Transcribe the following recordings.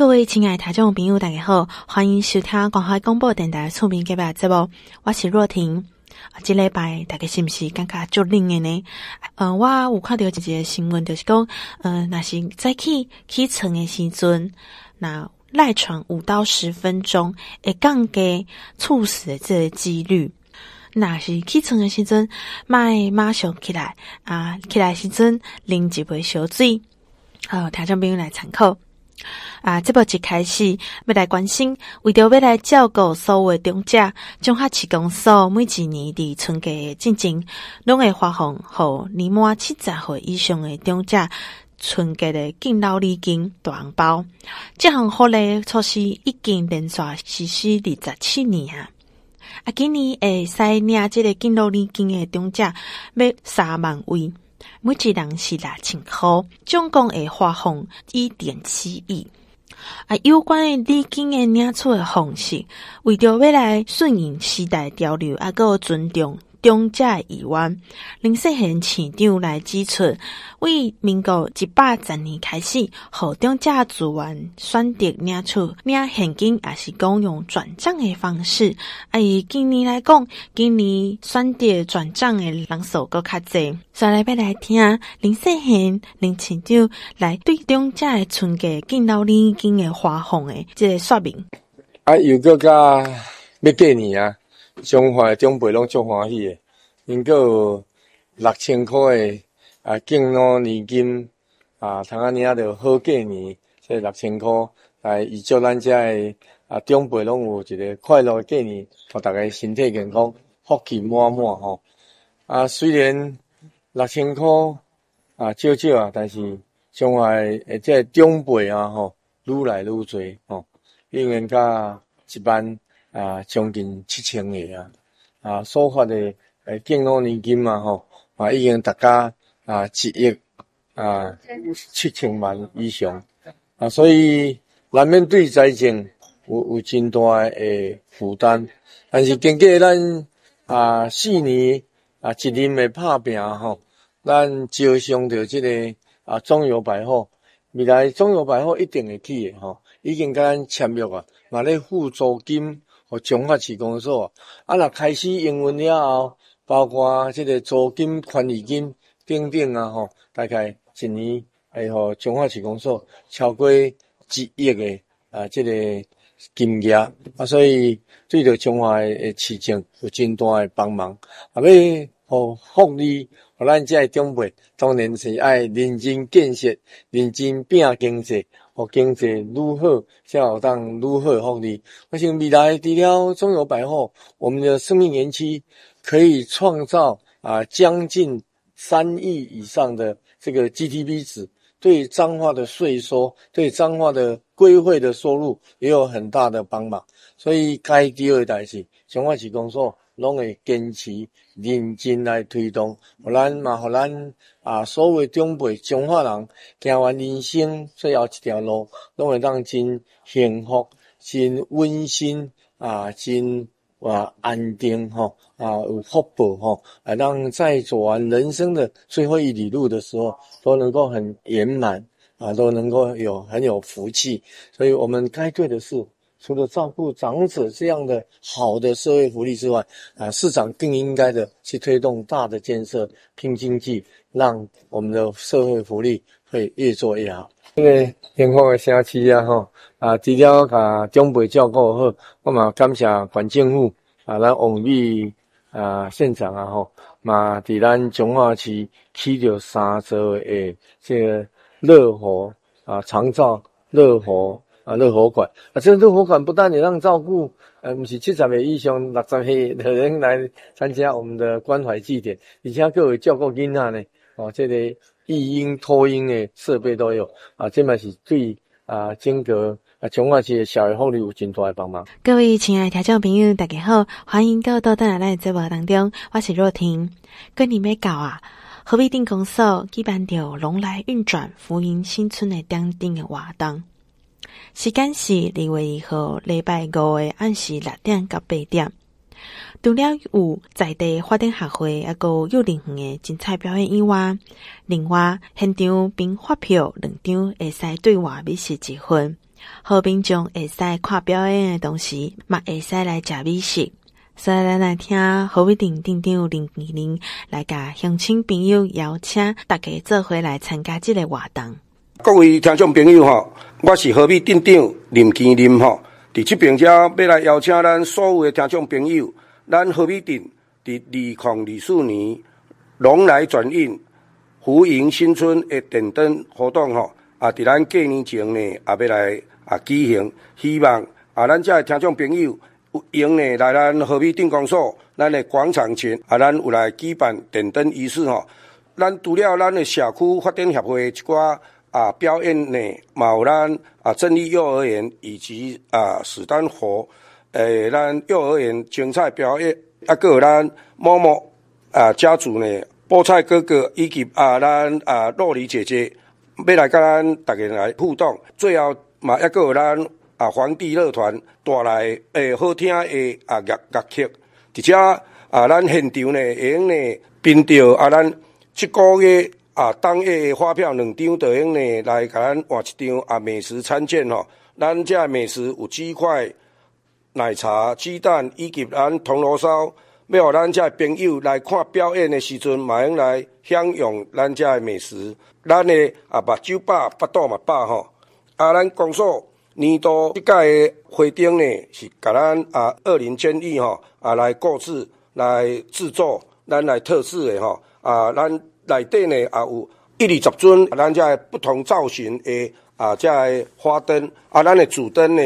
各位亲爱的听众朋友，大家好，欢迎收听广海广播电台厝边隔壁节目，我是若婷。啊，这礼拜大家是不是感觉足冷的呢？嗯、呃，我有看到一个新闻，就是讲，嗯、呃，那是早起起床的时阵，那赖床五到十分钟，会降低猝死的这个几率。那是起床的时阵，卖马上起来啊，起来时阵啉一杯烧水，好，听众朋友来参考。啊，这部一开始要来关心，为着要来照顾所有的长者，中华市公所每一年伫春节的进前，拢会发放互年满七十岁以上的长者春节的敬老礼金大红包。这项福利措施已经连续实施二十七年啊！今年会使领这个敬老礼金的长者要三万位，每一人是六千块，总共会发放一点七亿。啊，有关的礼金的领取的方式，为着要来顺应时代潮流，啊，搁尊重。中价一万，林世贤市长来指出，为民国一百十年开始，互中价资源选择领取领现金，也是讲用转账的方式。啊，以今年来讲，今年选择转账的人数搁较侪。再来要来听林世贤林市长来对中价的春节敬老礼金的发放的这个说明。啊，又搁加要过年啊！中华长辈拢足欢喜诶，因阁有六千块诶啊敬老年金啊，通安尼啊着好过年，这六千块来预祝咱遮诶啊长辈拢有一个快乐诶过年，互大家身体健康，福气满满吼。啊，虽然六千块啊少少啊，但是中华诶这长辈啊吼，愈来愈侪吼，永远甲一万。啊，将近七千个啊！啊，所发的诶敬老年金嘛，吼啊，已经达到啊一亿啊七千万以上啊，所以难免对财政有有真大诶负担。但是经过咱啊四年啊一年诶拍拼吼，咱招商着这个啊中药百货，未来中药百货一定会起诶吼，已经甲咱签约啊，嘛咧付租金。和中华市公所啊，若开始营运了后，包括这个租金、管理金等等啊，吼，大概一年会和中华市公所超过一亿诶啊，这个金额啊，所以对着中华的市政有真大诶帮忙。啊，要和福利，和咱这长辈，当然是爱认真建设、认真拼经济。经济如何，才有当如何福利。而且未来除了中油百货，我们的生命延期可以创造啊将近三亿以上的这个 GDP 值，对彰化的税收，对彰化的归汇的收入也有很大的帮忙。所以该第二代是彰化市公所。拢会坚持认真来推动，互咱嘛，互咱啊，所谓长辈、中华人行完人生最后一条路，拢会当真幸福、真温馨啊，真啊安定吼啊，有福报吼，啊，让在走完人生的最后一里路的时候，都能够很圆满啊，都能够有很有福气。所以我们该做的事。除了照顾长者这样的好的社会福利之外，啊，市长更应该的去推动大的建设、拼经济，让我们的社会福利会越做越好。因为幸福的城市啊，吼啊，除了把长辈照顾好，我嘛感谢县政府啊，咱王美啊县长啊，吼嘛，伫咱彰化市起了三座诶，这个乐活啊，长照乐活。啊，乐活馆啊，这个乐活馆不但你让照顾，呃，不是七十个以上六十岁的人来参加我们的关怀祭典，而且各位照顾囡仔呢，哦，这个育婴托婴的设备都有啊，这嘛是对啊，整个啊，彰化市的社会福利有真大的帮忙。各位亲爱的听众朋友，大家好，欢迎到到咱来节目当中，我是若婷，跟你们讲啊，河北电公所举办着龙来运转福音新村的点灯的活动。时间是二月一号礼拜五的暗时六点到八点。除了有在地发展协会，还有幼龄园的精彩表演以外，另外现场并发票两张会使对外美食一份，好民众会使看表演的同时，嘛会使来食美食。所以咱来听何伟定店长林麒麟来甲乡亲朋友邀请大家做伙来参加这个活动。各位听众朋友吼，我是何伟店长林麒麟吼，伫这边要来邀请咱所有的听众朋友，咱何伟定伫二零二四年龙来转运福迎新春的点灯活动吼，啊，伫咱过年前呢，也要来啊举行，希望啊，咱这听众朋友有闲呢来咱何伟定公所，咱的广场前啊，咱有来举办点灯仪式吼，咱除了咱的社区发展协会一寡。啊，表演呢，毛咱啊，正立幼儿园以及啊，史丹佛诶，咱幼儿园精彩表演，啊，搁有咱某某啊家族呢，菠菜哥哥以及啊，咱啊，洛梨姐姐要来甲咱大家来互动。最后嘛，还有咱啊，皇帝乐团带来诶好听诶啊乐乐曲，而且啊，咱现场呢，会用呢，凭着啊，咱七个月。啊，当月的发票两张，就用呢来甲咱换一张啊，美食餐券吼。咱这美食有鸡块、奶茶、鸡蛋以及咱铜锣烧，要互咱这朋友来看表演的时阵，嘛用来享用咱这美食。咱的啊，目睭饱，腹肚嘛饱吼。啊，咱公所年度这届的会灯呢，是甲咱啊二零建议吼啊来购置、来制作，咱来特制的吼啊，咱。内底呢也有一二十尊，咱这不同造型的啊，这花灯啊，咱的主灯呢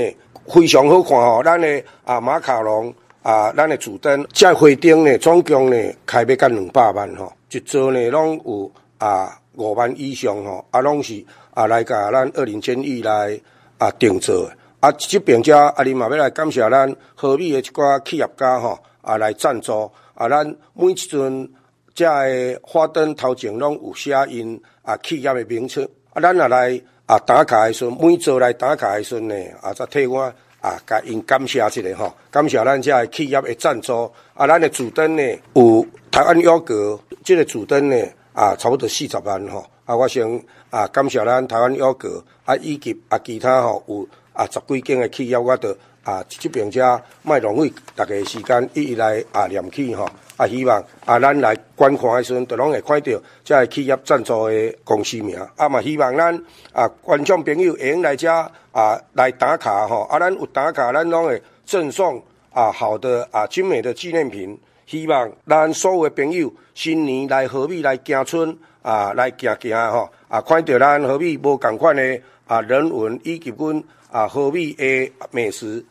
非常好看吼，咱的啊马卡龙啊，咱的主灯，遮花灯呢总共呢开卖甲两百万吼，一座呢拢有啊五万以上吼，啊拢是啊来甲咱二林监狱来啊定做，啊这边遮啊，你嘛要来感谢咱和美的一寡企业家吼啊来赞助啊，咱每一尊。遮个花灯头前拢有写因啊企业的名称，啊，咱也来啊打卡的时阵，每做来打卡的时阵呢，啊，再替我啊，甲因感谢一下吼，感谢咱遮个企业的赞助，啊，咱的主灯呢有台湾优格，这个主灯呢啊，差不多四十万吼，啊，我想啊，感谢咱台湾优格，啊，以及啊其他吼有啊十几间的企业，我都啊即边遮卖浪费大家时间一一来啊念起吼。啊，希望啊，咱来观看的时阵，都拢会看到这个企业赞助的公司名。啊嘛，希望咱啊观众朋友会用来遮啊来打卡吼。啊，咱有打卡，咱拢会赠送啊好的啊精美的纪念品。希望咱所有的朋友新年来和美来行春啊，来行行吼啊，看到咱和美无共款的啊人文以及阮啊和美的美食。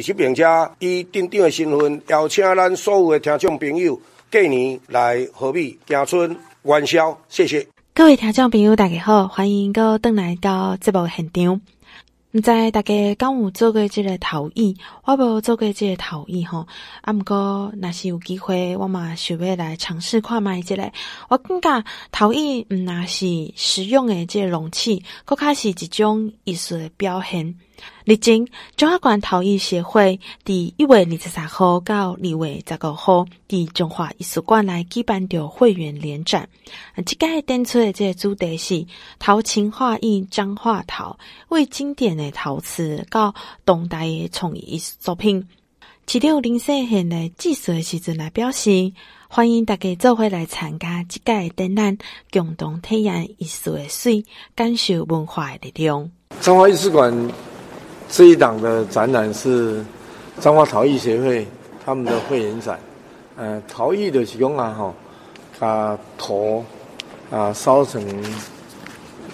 一起并且以店长的身份邀请咱所有的听众朋友过年来和美行春元宵，谢谢各位听众朋友，大家好，欢迎各位登来到节目现场。毋知大家敢有做过这个陶艺？我无做过这个陶艺吼，啊，毋过若是有机会，我嘛想要来尝试看卖这个。我感觉陶艺毋若是实用的这个容器，佫较是一种艺术的表现。历经中华关陶艺协会伫一月二十三号到二月十五号伫中华艺术馆来举办着会员联展。啊，即个展出的这个主题是陶情画意彰化陶，为经典的陶瓷到当代的创意艺术作品。市长林世贤来致辞的时阵来表示，欢迎大家做伙来参加即个展览，共同体验艺术的水，感受文化的力量。中华艺术馆。这一档的展览是彰化陶艺协会他们的会员展，呃，陶艺的是用啊哈，把陶啊烧成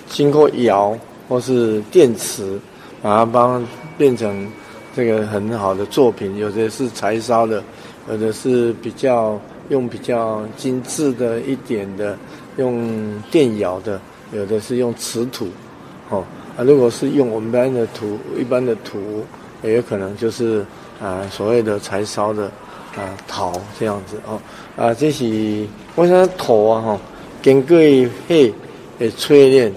经过窑或是电瓷，把它帮变成这个很好的作品。有的是柴烧的，有的是比较用比较精致的一点的，用电窑的，有的是用瓷土，哦。啊，如果是用我们班的土，一般的土，也有可能就是啊，所谓的柴烧的啊陶这样子哦。啊，这是我想陶啊哈，经过黑的淬炼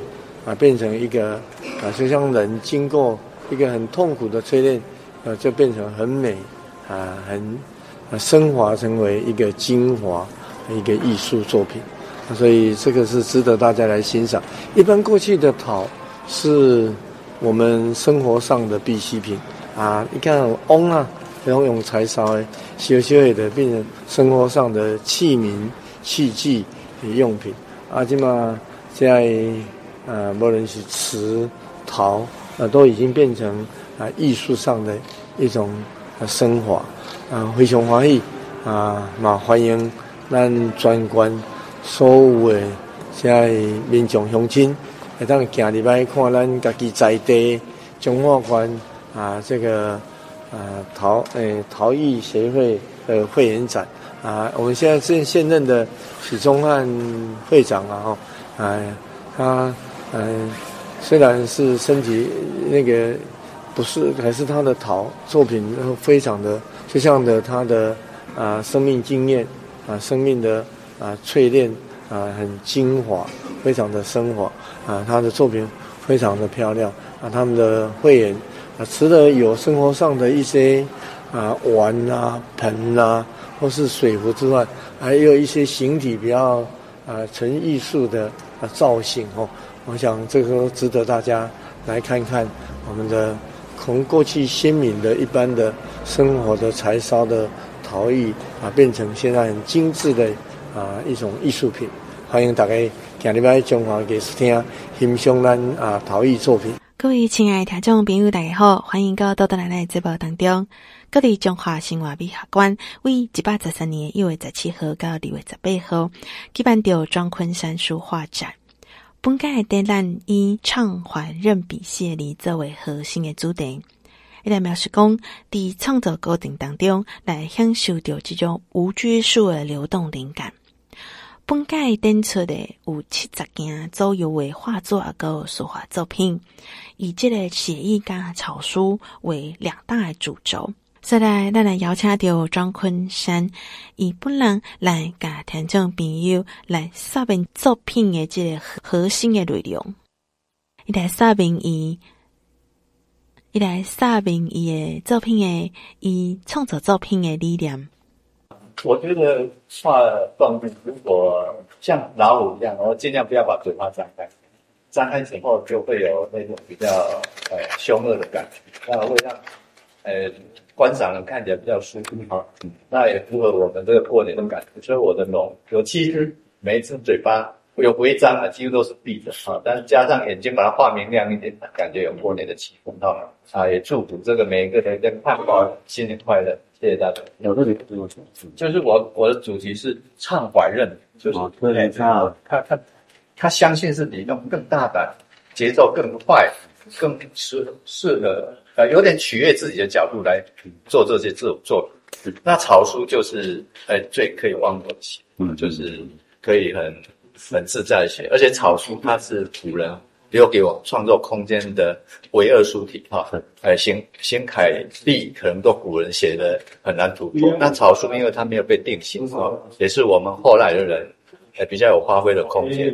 啊，变成一个啊，就像人经过一个很痛苦的淬炼，啊，就变成很美啊，很啊升华成为一个精华一个艺术作品。所以这个是值得大家来欣赏。一般过去的陶。是我们生活上的必需品啊。你看翁啊，这种用柴烧的，小小的变成生活上的器皿、器具、用品啊。起码在呃，无论是瓷、陶啊，都已经变成啊艺术上的一种升华啊，非常欢喜啊，嘛欢迎咱专管所有的现在民众乡亲。会当行入来看咱家己在地中华关啊，这个啊陶诶陶艺协会的会员展。啊，我们现在现现任的许宗汉会长啊，吼，哎，他嗯虽然是身体那个不是，还是他的陶作品非常的，就像的他的啊生命经验啊生命的啊淬炼啊很精华。非常的生活啊，他的作品非常的漂亮啊。他们的会员啊，除了有生活上的一些啊碗啊、盆啊，或是水壶之外，还有一些形体比较啊纯艺术的啊造型哦。我想这个值得大家来看看我们的从过去鲜明的一般的生活的柴烧的陶艺啊，变成现在很精致的啊一种艺术品。欢迎大家今日来中华艺术厅欣赏咱啊陶艺作品。各位亲爱的听众朋友，大家好，欢迎到多多来来节目当中。各地中华生活美学馆为一百十三年一月十七号到二月十八号举办着庄昆山书画展。本届展览以畅怀任笔写理作为核心的主题，一来描述讲在创作过程当中来享受着这种无拘束的流动灵感。本届展出的有七十件左右的画作啊，个书画作品，以这个写意加草书为两大主轴。所以，咱来邀请到张昆山，以本人来甲听众朋友来说明作品的这个核心的内容。一来说明伊，一来说明伊的作品的，伊创作作品的理念。我觉得画动物，如果像老虎一样，然后尽量不要把嘴巴张开，张开之后就会有那种比较呃凶恶的感觉，那会让呃观赏人看起来比较舒服哈。那也符合我们这个过年的感觉，所以我的龙有七只，每一只嘴巴有微张啊，几乎都是闭着啊，但是加上眼睛把它画明亮一点，感觉有过年的气氛哈。啊，也祝福这个每一个人跟看画新年快乐。谢谢大家。有这里就是我我的主题是畅怀任，就是对他他他他相信是你用更大胆、节奏更快、更适适合呃有点取悦自己的角度来做这些自我作品。那草书就是呃最可以忘我的写，嗯，就是可以很很自在的写，而且草书它是古人。留给我创作空间的唯二书体哈，呃，行行楷隶可能都古人写的很难突破，那草书因为它没有被定型哈，也是我们后来的人呃比较有发挥的空间。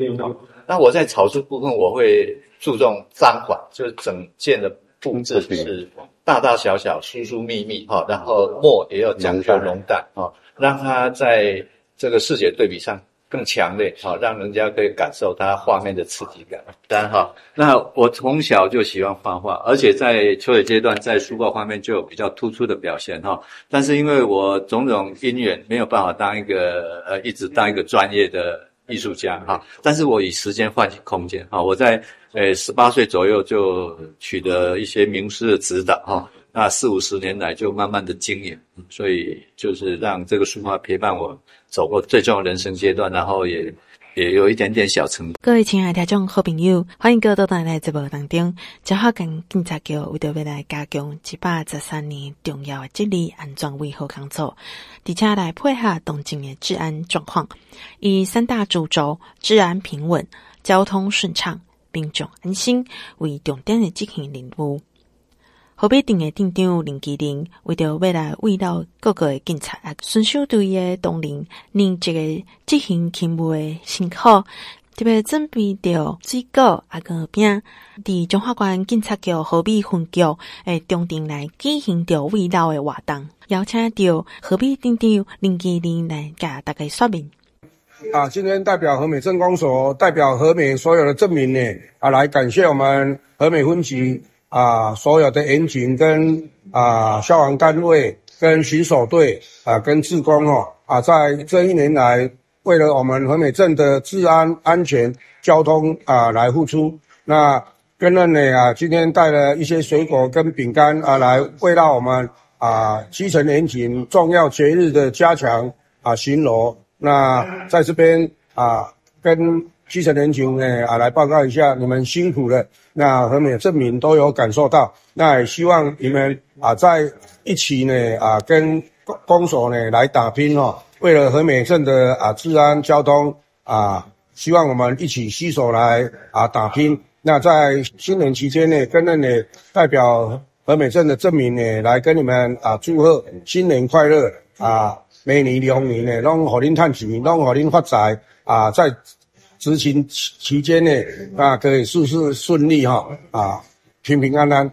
那我在草书部分我会注重章法，就是整件的布置是大大小小、疏疏密密哈，然后墨也要讲究浓淡啊，让它在这个视觉对比上。更强烈，好，让人家可以感受它画面的刺激感。当然哈，那我从小就喜欢画画，而且在求学阶段在书画方面就有比较突出的表现哈。但是因为我种种因缘，没有办法当一个呃一直当一个专业的艺术家哈。但是我以时间换取空间哈，我在呃十八岁左右就取得一些名师的指导哈。那四五十年来就慢慢的经营，所以就是让这个书画陪伴我走过最重要人生阶段，然后也也有一点点小成就。各位亲爱的听众好朋友，欢迎各位到来节目当中。嘉华跟警察局为着未来加强一百十三年重要的治理安全维护工作，而且来配合东京的治安状况，以三大主轴：治安平稳、交通顺畅、民众安心为重点的执行任务。河北町的町长林基林为着未来围绕各个的警察啊，顺手对的同仁，另一个执行勤务的辛苦，特别准备着水果啊个饼，伫中华关警察局河北分局诶中庭来举行着围绕的活动，邀请着河北町长林基林来甲大家说明。啊，今天代表和美镇公所，代表和美所有的镇民呢，啊，来感谢我们和美分局。啊所有的员警跟啊消防单位跟巡守队啊跟志工哦啊，在这一年来，为了我们和美镇的治安、安全、交通啊来付出。那跟任呢啊，今天带了一些水果跟饼干啊，来为到我们啊基层员警重要节日的加强啊巡逻。那在这边啊，跟基层员警呢啊来报告一下，你们辛苦了。那和美镇民都有感受到。那也希望你们啊在一起呢啊跟公所呢来打拼哦，为了和美镇的啊治安交通啊，希望我们一起携手来啊打拼。那在新年期间呢，跟任呢代表和美镇的镇民呢来跟你们啊祝贺新年快乐啊！每年龙年呢，拢互恁趁钱，拢互恁发财啊！在执勤期间呢，啊，可以事事顺利哈啊，平平安安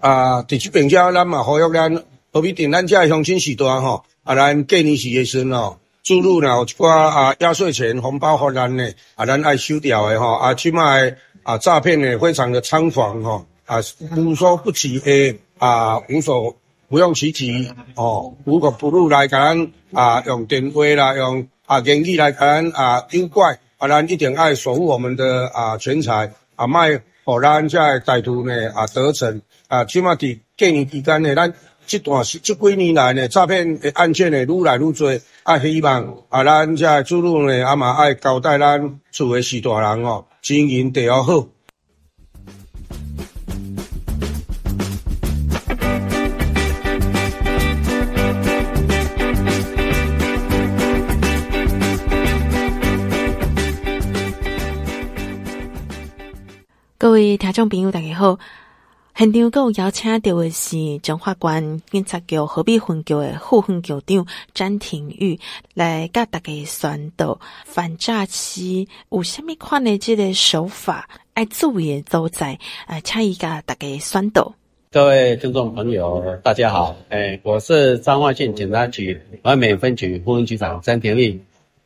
啊！伫这边遮咱嘛，呼吁咱何必定咱遮乡亲时代吼啊，咱过年时的时阵哦，注入了有一寡啊压岁钱红包给咱呢啊，咱爱收掉的吼啊，即卖啊诈骗呢非常的猖狂吼啊，无所不至的啊，无所。不用其极哦，如果不如来咱啊，用电话啦，用啊言语来咱啊诱拐啊，咱一定爱守护我们的啊钱财啊，卖互咱在歹徒呢啊得逞啊，起码伫过年期间呢，咱这段时这几年来呢，诈骗的案件呢愈来愈多啊，希望啊，咱这主路呢啊嘛爱交代咱厝的许大人哦，经营得要好。各位听众朋友，大家好！现场阁有邀请到的是中华关警察局和美分局的副分局长詹廷玉，来甲大家宣导反诈欺有虾米款的这个手法，爱注意的所在，呃，请伊甲大家宣导。各位听众朋友，大家好，诶，我是彰化县警察局和美分局副分局长詹廷玉，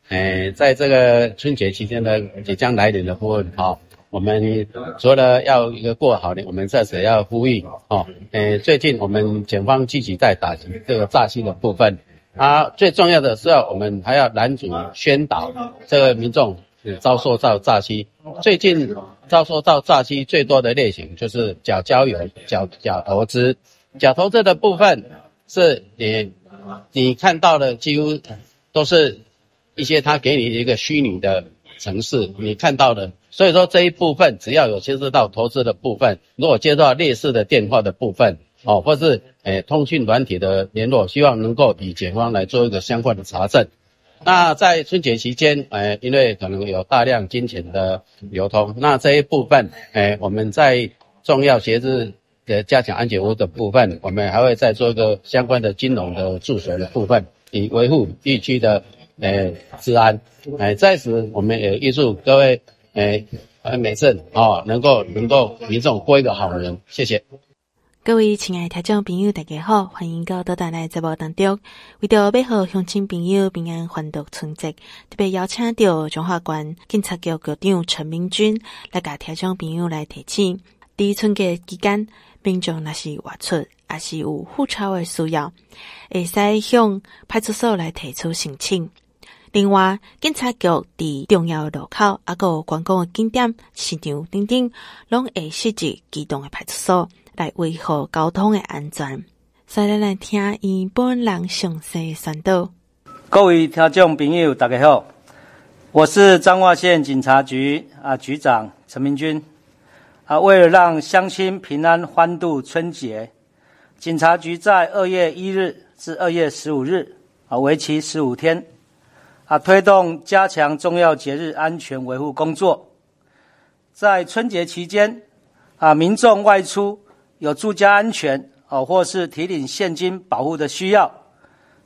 诶，在这个春节期间呢即将来临的部分，好。我们除了要一个过好年，我们在此要呼吁哦，呃，最近我们警方积极在打击这个诈欺的部分，啊，最重要的是要我们还要拦阻宣导这个民众遭受到诈欺。最近遭受到诈欺最多的类型就是假交友、假假投资。假投资的部分是你你看到的几乎都是一些他给你一个虚拟的。城市你看到的，所以说这一部分只要有牵涉到投资的部分，如果接到类似的电话的部分，哦，或是诶、通讯软体的联络，希望能够与警方来做一个相关的查证。那在春节期间，诶、因为可能有大量金钱的流通，那这一部分，诶、我们在重要节日的加强安全屋的部分，我们还会再做一个相关的金融的助学的部分，以维护地区的。诶，治安，诶，在此我们也预祝各位，诶，诶美镇哦，能够能够民众过一个好年，谢谢。各位亲爱的听众朋友，大家好，欢迎到倒转来节目当中，为着要和乡亲朋友平安欢度春节，特别邀请到中华关警察局局长陈明君来甲听众朋友来提醒，伫春节期间，民众若是外出，也是有护照的需要，会使向派出所来提出申请。另外，警察局伫重要路口，还有观光的景点、市场等等，拢会设置机动的派出所来维护交通的安全。再来来听伊本人详细宣导。各位听众朋友，大家好，我是彰化县警察局啊局长陈明君啊。为了让乡亲平安欢度春节，警察局在二月一日至二月十五日啊，为期十五天。啊，推动加强重要节日安全维护工作。在春节期间，啊，民众外出有住家安全哦，或是提领现金保护的需要，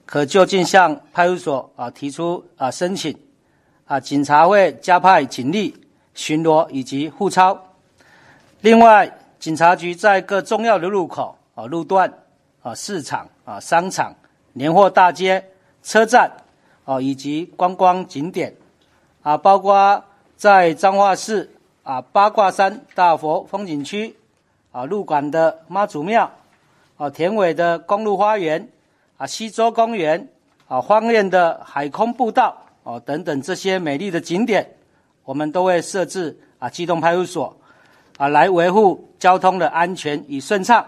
可就近向派出所啊提出啊申请。啊，警察会加派警力巡逻以及护操。另外，警察局在各重要的路口啊、路段啊、市场啊、商场、年货大街、车站。哦，以及观光景点，啊，包括在彰化市啊八卦山大佛风景区，啊，鹿港的妈祖庙，啊，田尾的公路花园，啊，溪洲公园，啊，荒苑的海空步道，哦，等等这些美丽的景点，我们都会设置啊机动派出所，啊，来维护交通的安全与顺畅，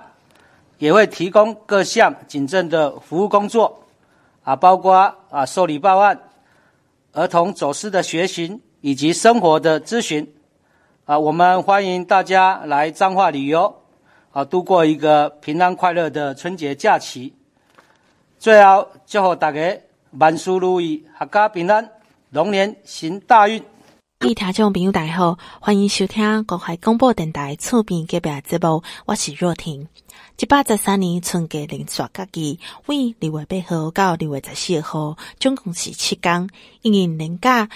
也会提供各项警政的服务工作，啊，包括啊受理报案。儿童走失的学习以及生活的咨询，啊，我们欢迎大家来彰化旅游，啊，度过一个平安快乐的春节假期。最后祝福大家万事如意，阖家平安，龙年行大运。各位听众朋友，大家好，欢迎收听国海广播电台厝边隔壁节目，我是若婷。一八十三年春节连续假期，为二月八号到二月十四号，总共是七天。因为年假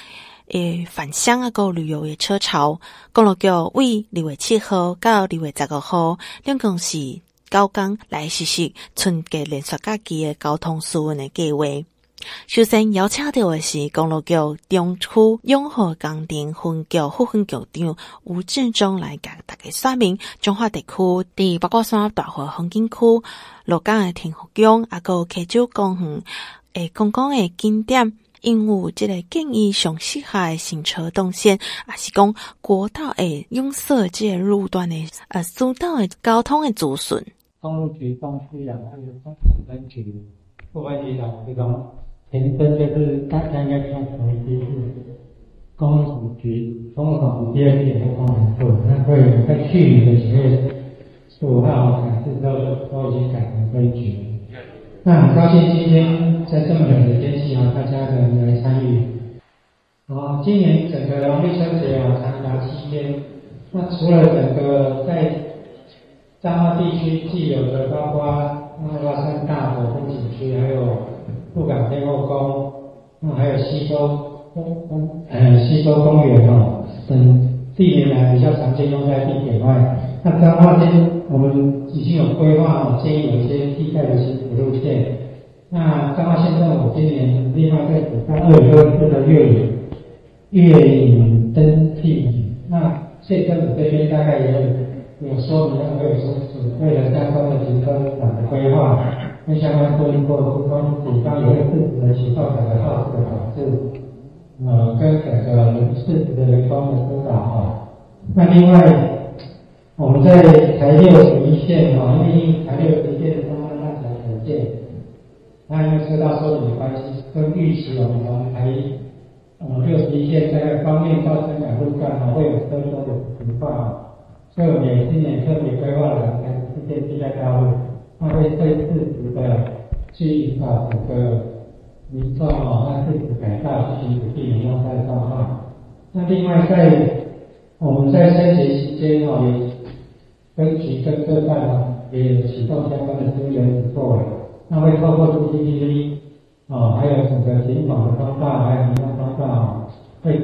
诶返乡啊，个旅游诶车潮，公路局为二月七号到二月十五号，总共是九天来实施春节连续假期诶交通疏运诶计划。首先邀请到的是公路局中区永和工程分局副分局长吴志忠来甲大家说明中华地区第八卦山大湖风景区鹿港的天后宫，啊，个溪洲公园诶，观光的景点，因为这个建议上适合的行车动线，啊，是讲国道诶拥塞这个路段的呃，疏导的交通的资讯。公路局东区两岸的工程分局副分局前身就是大家应该看熟悉，是工程局工程第二届的工程部，那会在去年的十月十五号改制之后，都已经改成分局。那很高兴今天在这么冷的天气啊，大家能来参与。啊，今年整个农历春节啊，长达七天。那除了整个在彰化地区既有的，包括那个山大的风景区，还有。鹿港天后宫，那还有西沟公公，呃，溪洲公园哦，等近年来比较常见用在地铁外。那彰化这边我们已经有规划哦，建议有一些替代的行驶路线。那彰化县政府今年另外在举办二零二四的月影月影灯祭，那县政府这边大概也有有说明，会有说是为了相关的停车场的规划。跟相关做一个沟通，警方也会适时的起到整个肇事的管制，呃，跟整个人事的人工的疏导哈。那另外，我们在台六十一线哈，因为台六十一线的中央大桥很建，那因为车道收紧的关系，跟预期我们从台呃六十一线在方面到深港路段哈会有车多的情况，所以我们也今年特别规划了台十四线替代道路。他会对适时的去把整个民众啊，那适时改道进行避免用塞的状况。那另外在我们在春节期间啊，也分局跟各站啊也有启动相关的资源作为，那会透过 CCTV 啊，还有整个警广的通道，还有民众通道，会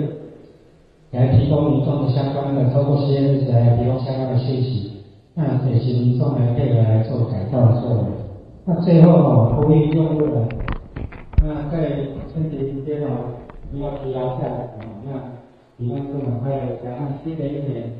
来提供民众的相关的，透过实验室来提供相关的信息。那这些民众来配合来做改造的作为。那最后哦，呼吁用户呢，那在春节期间哦，不要疲劳下来哦，那平安出门快乐，加上新的一年，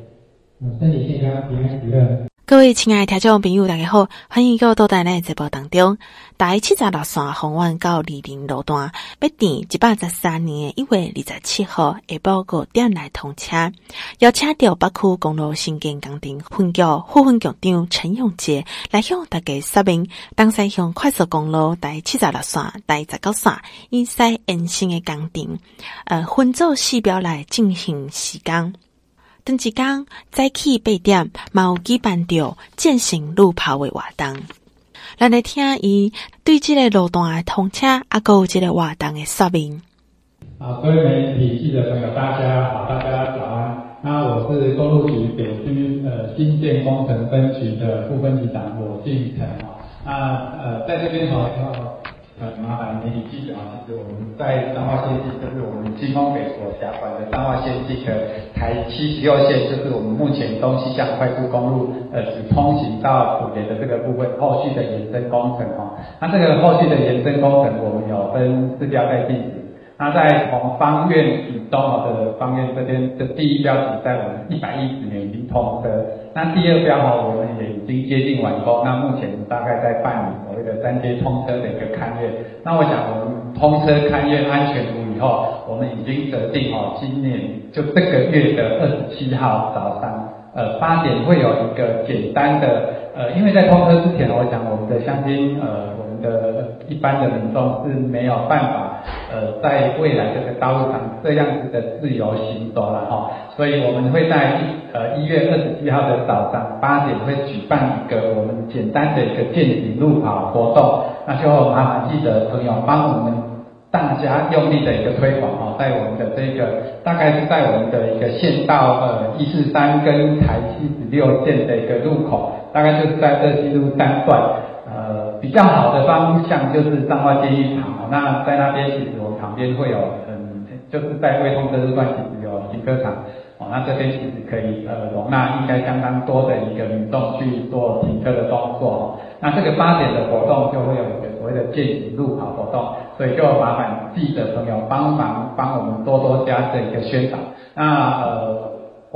身体健康，平安喜乐。各位亲爱的听众朋友，大家好，欢迎各位到咱的直播当中。台七十六线丰原到二林路段，要订一百十三年一月二十七号下晡五点来通车。邀请到北区公路新建工程分局副分局长陈永杰来向大家说明，东西向快速公路台七十六线、台十九线以西延伸的工程，呃，分组四标来进行施工。等一天早起八点，嘛有举办着践行路跑的活动。咱来听伊对这个路段的通车，啊，有这个活动的说明。好，各位媒体记者朋友，大家好，大家早安。那我是公路局北区呃新建工程分局的副分局长罗进成啊。那呃在这边好。很麻烦媒体记者啊，其实我们在彰化县，就是我们经风北所辖管的彰化县系和台七十六线，就是我们目前东西向快速公路呃只通行到埔盐的这个部分，后续的延伸工程啊，那这个后续的延伸工程，我们有分四标在进行。那在从方院以东的方院这边的第一标题，在我们一百一十年已经通车。那第二标哈，我们也已经接近完工，那目前大概在办理所谓的三阶通车的一个勘验。那我想我们通车勘验安全无以后，我们已经得定哦，今年就这个月的二十七号早上，呃八点会有一个简单的呃，因为在通车之前，我想我们的乡亲呃。的一般的民众是没有办法，呃，在未来这个道路上这样子的自由行走了哈，所以我们会在一呃一月二十七号的早上八点会举办一个我们简单的一个健行路跑活动，那就麻烦记者朋友帮我们大家用力的一个推广哦，在我们的这个大概是在我们的一个县道呃一四三跟台七十六线的一个路口，大概就是在二七路三段。比较好的方向就是彰化监狱旁，那在那边其实我旁边会有，嗯，就是在未通车路段其实有停车场，哦，那这边其实可以呃容纳应该相当多的一个民众去做停车的动作。哦，那这个八点的活动就会有一个所谓的健行路跑活动，所以就麻烦记者朋友帮忙帮我们多多加这一个宣导，那呃。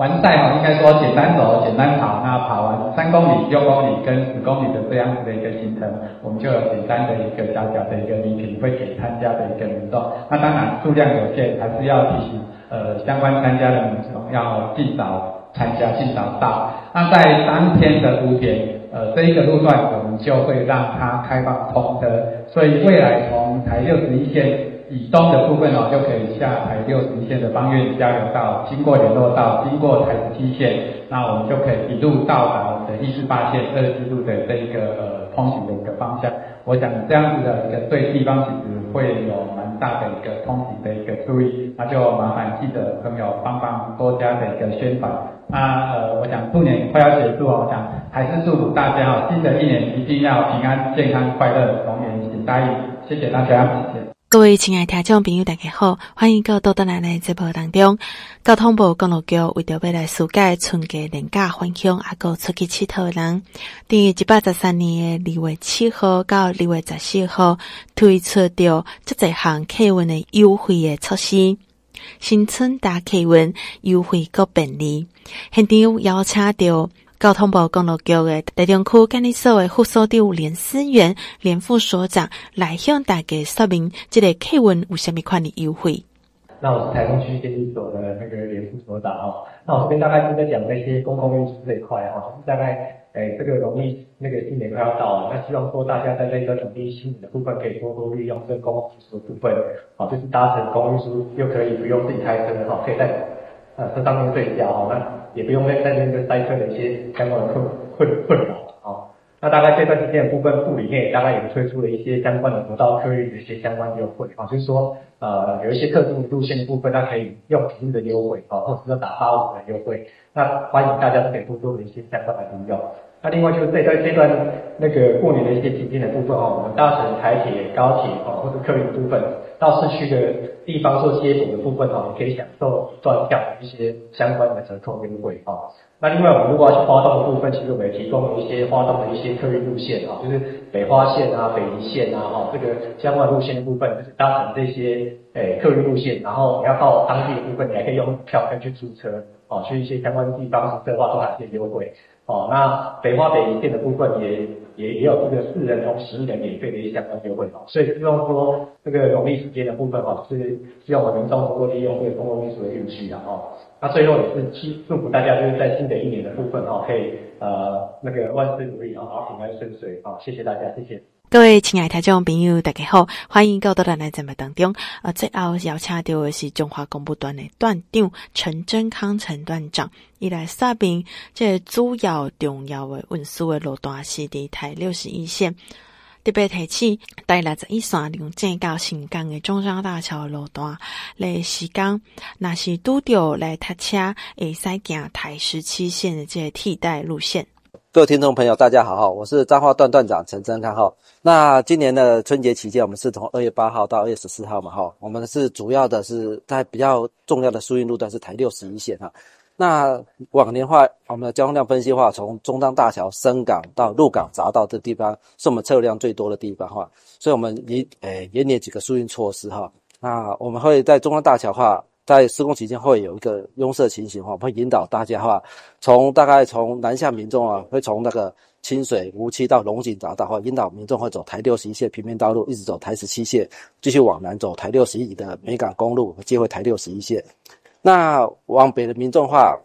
完赛哈，应该说简单走、简单跑，那跑完三公里、六公里跟十公里的这样子的一个行程，我们就有简单的一个小小的一个礼品会给参加的一个民众。那当然数量有限，还是要提醒呃相关参加的民众要尽早参加、尽早到。那在当天的五点，呃这一个路段我们就会让它开放通车，所以未来从台六十一线。以东的部分哦，就可以下台六十一线的芳苑交流道，经过联络道，经过台十七线，那我们就可以一路到达我们的一四八线二十路的这一个呃通行的一个方向。我想这样子的一个对地方其实会有蛮大的一个通行的一个注意，那就麻烦记者朋友帮帮多加的一个宣传。那呃，我想兔年快要结束哦，我想还是祝福大家哦，新的一年一定要平安、健康、快乐，龙年行大运。谢谢大家，各位亲爱听众朋友，大家好，欢迎到多多奶奶节目当中。交通部公路局为着要来疏解春节连假返乡阿个出去佚佗的人，在一百十三年的二月七号到二月十四号推出着这几项客运的优惠的措施，新春大客运优惠够便利，现场邀请到。交通部公路局的台中区监理所的副所长连思源、连副所长来向大家说明，这个客运有什么款的优惠。那我是台中区监理所的那个连副所长哦。那我这边大概就在讲那些公共运输这一块哦，大概诶、欸、这个农历那个新年快要到了，那希望说大家在这个农历新年的部分可以多多利用这个公共运输的部分，好，就是搭乘公共运输又可以不用自己开车哈，可以在呃车上面睡觉哈，那。也不用在在那个塞车的一些相关的困困困扰啊。那大概这段时间的部分部里面大概也推出了一些相关的国道客运的一些相关优惠啊，就是说呃有一些特定路线的部分，它可以用平日的优惠啊，或者是打八五的优惠。那欢迎大家都可以多多的一些相关的利用。那另外就是这段这段那个过年的一些期间的部分哦，我们搭乘台铁、高铁哦，或者客运部分到市区的地方做接驳的部分哦，你可以享受段票一些相关的折扣优惠哦。那另外我们如果要去花东的部分，其实我们也提供了一些花东的一些客运路线啊，就是北花线啊、北宜线啊，哈，这个相关路线的部分，就是搭乘这些诶客运路线，然后你要到当地的部分，你还可以用票根去租车哦，去一些相关的地方的话，都还有一些优惠。哦，那北花北宜线的部分也也也有这个四人同十人免费的一些相关优惠哦，所以希望说这个农历时间的部分哦，是希望我们民众多多利用这个公共运输的运气啊哦，那最后也是祝祝福大家就是在新的一年的部分哦，可以呃那个万事如意啊，平安顺遂啊，谢谢大家，谢谢。各位亲爱的听众朋友，大家好，欢迎到到咱的节目当中。呃，最后邀请到的是中华公部段的段长陈真康陈段长，伊来说明这主要重要的运输的路段是伫台六十一线，特别提起台六十一线龙井到新港的中山大桥路段，来时间若是拄着来读车，会使行台十七线的这个替代路线。各位听众朋友，大家好，我是彰化段段长陈真康哈。那今年的春节期间，我们是从二月八号到二月十四号嘛哈。我们是主要的是在比较重要的疏运路段是台六十一线哈。那往年话，我们的交通量分析话，从中彰大桥深港到鹿港匝道这地方，是我们车流量最多的地方哈。所以我们也诶，也拟几个疏运措施哈。那我们会在中彰大桥话，在施工期间会有一个拥塞情形哈，会引导大家哈，从大概从南向民众啊，会从那个清水无期到龙井匝道哈，引导民众会走台六十一线平面道路，一直走台十七线，继续往南走台六十一的美港公路，接回台六十一线。那往北的民众话，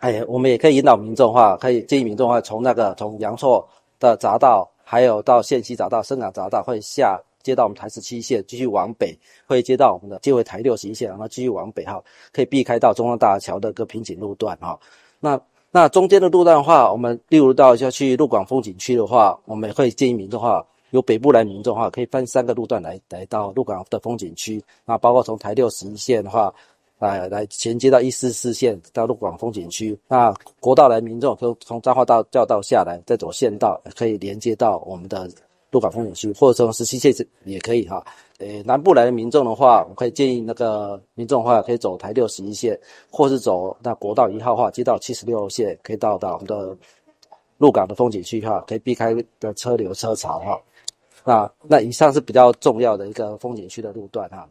哎，我们也可以引导民众话，可以建议民众话，从那个从阳朔的匝道，还有到县西匝道、深港匝道会下。接到我们台十七线，继续往北，会接到我们的接回台六十一线，然后继续往北哈，可以避开到中央大桥的个瓶颈路段哈。那那中间的路段的话，我们例如到要去鹿港风景区的话，我们会建议民众的话，由北部来民众的话，可以分三个路段来来到鹿港的风景区。那包括从台六十一线的话，来来衔接到一四四线到鹿港风景区。那国道来民众可从彰化大教道下来，再走县道，可以连接到我们的。鹿港风景区，或者说十七线也可以哈。呃，南部来的民众的话，我可以建议那个民众的话，可以走台六十一线，或是走那国道一号的话，接到七十六线，可以到达我们的鹿港的风景区哈，可以避开的车流车潮哈。那那以上是比较重要的一个风景区的路段哈。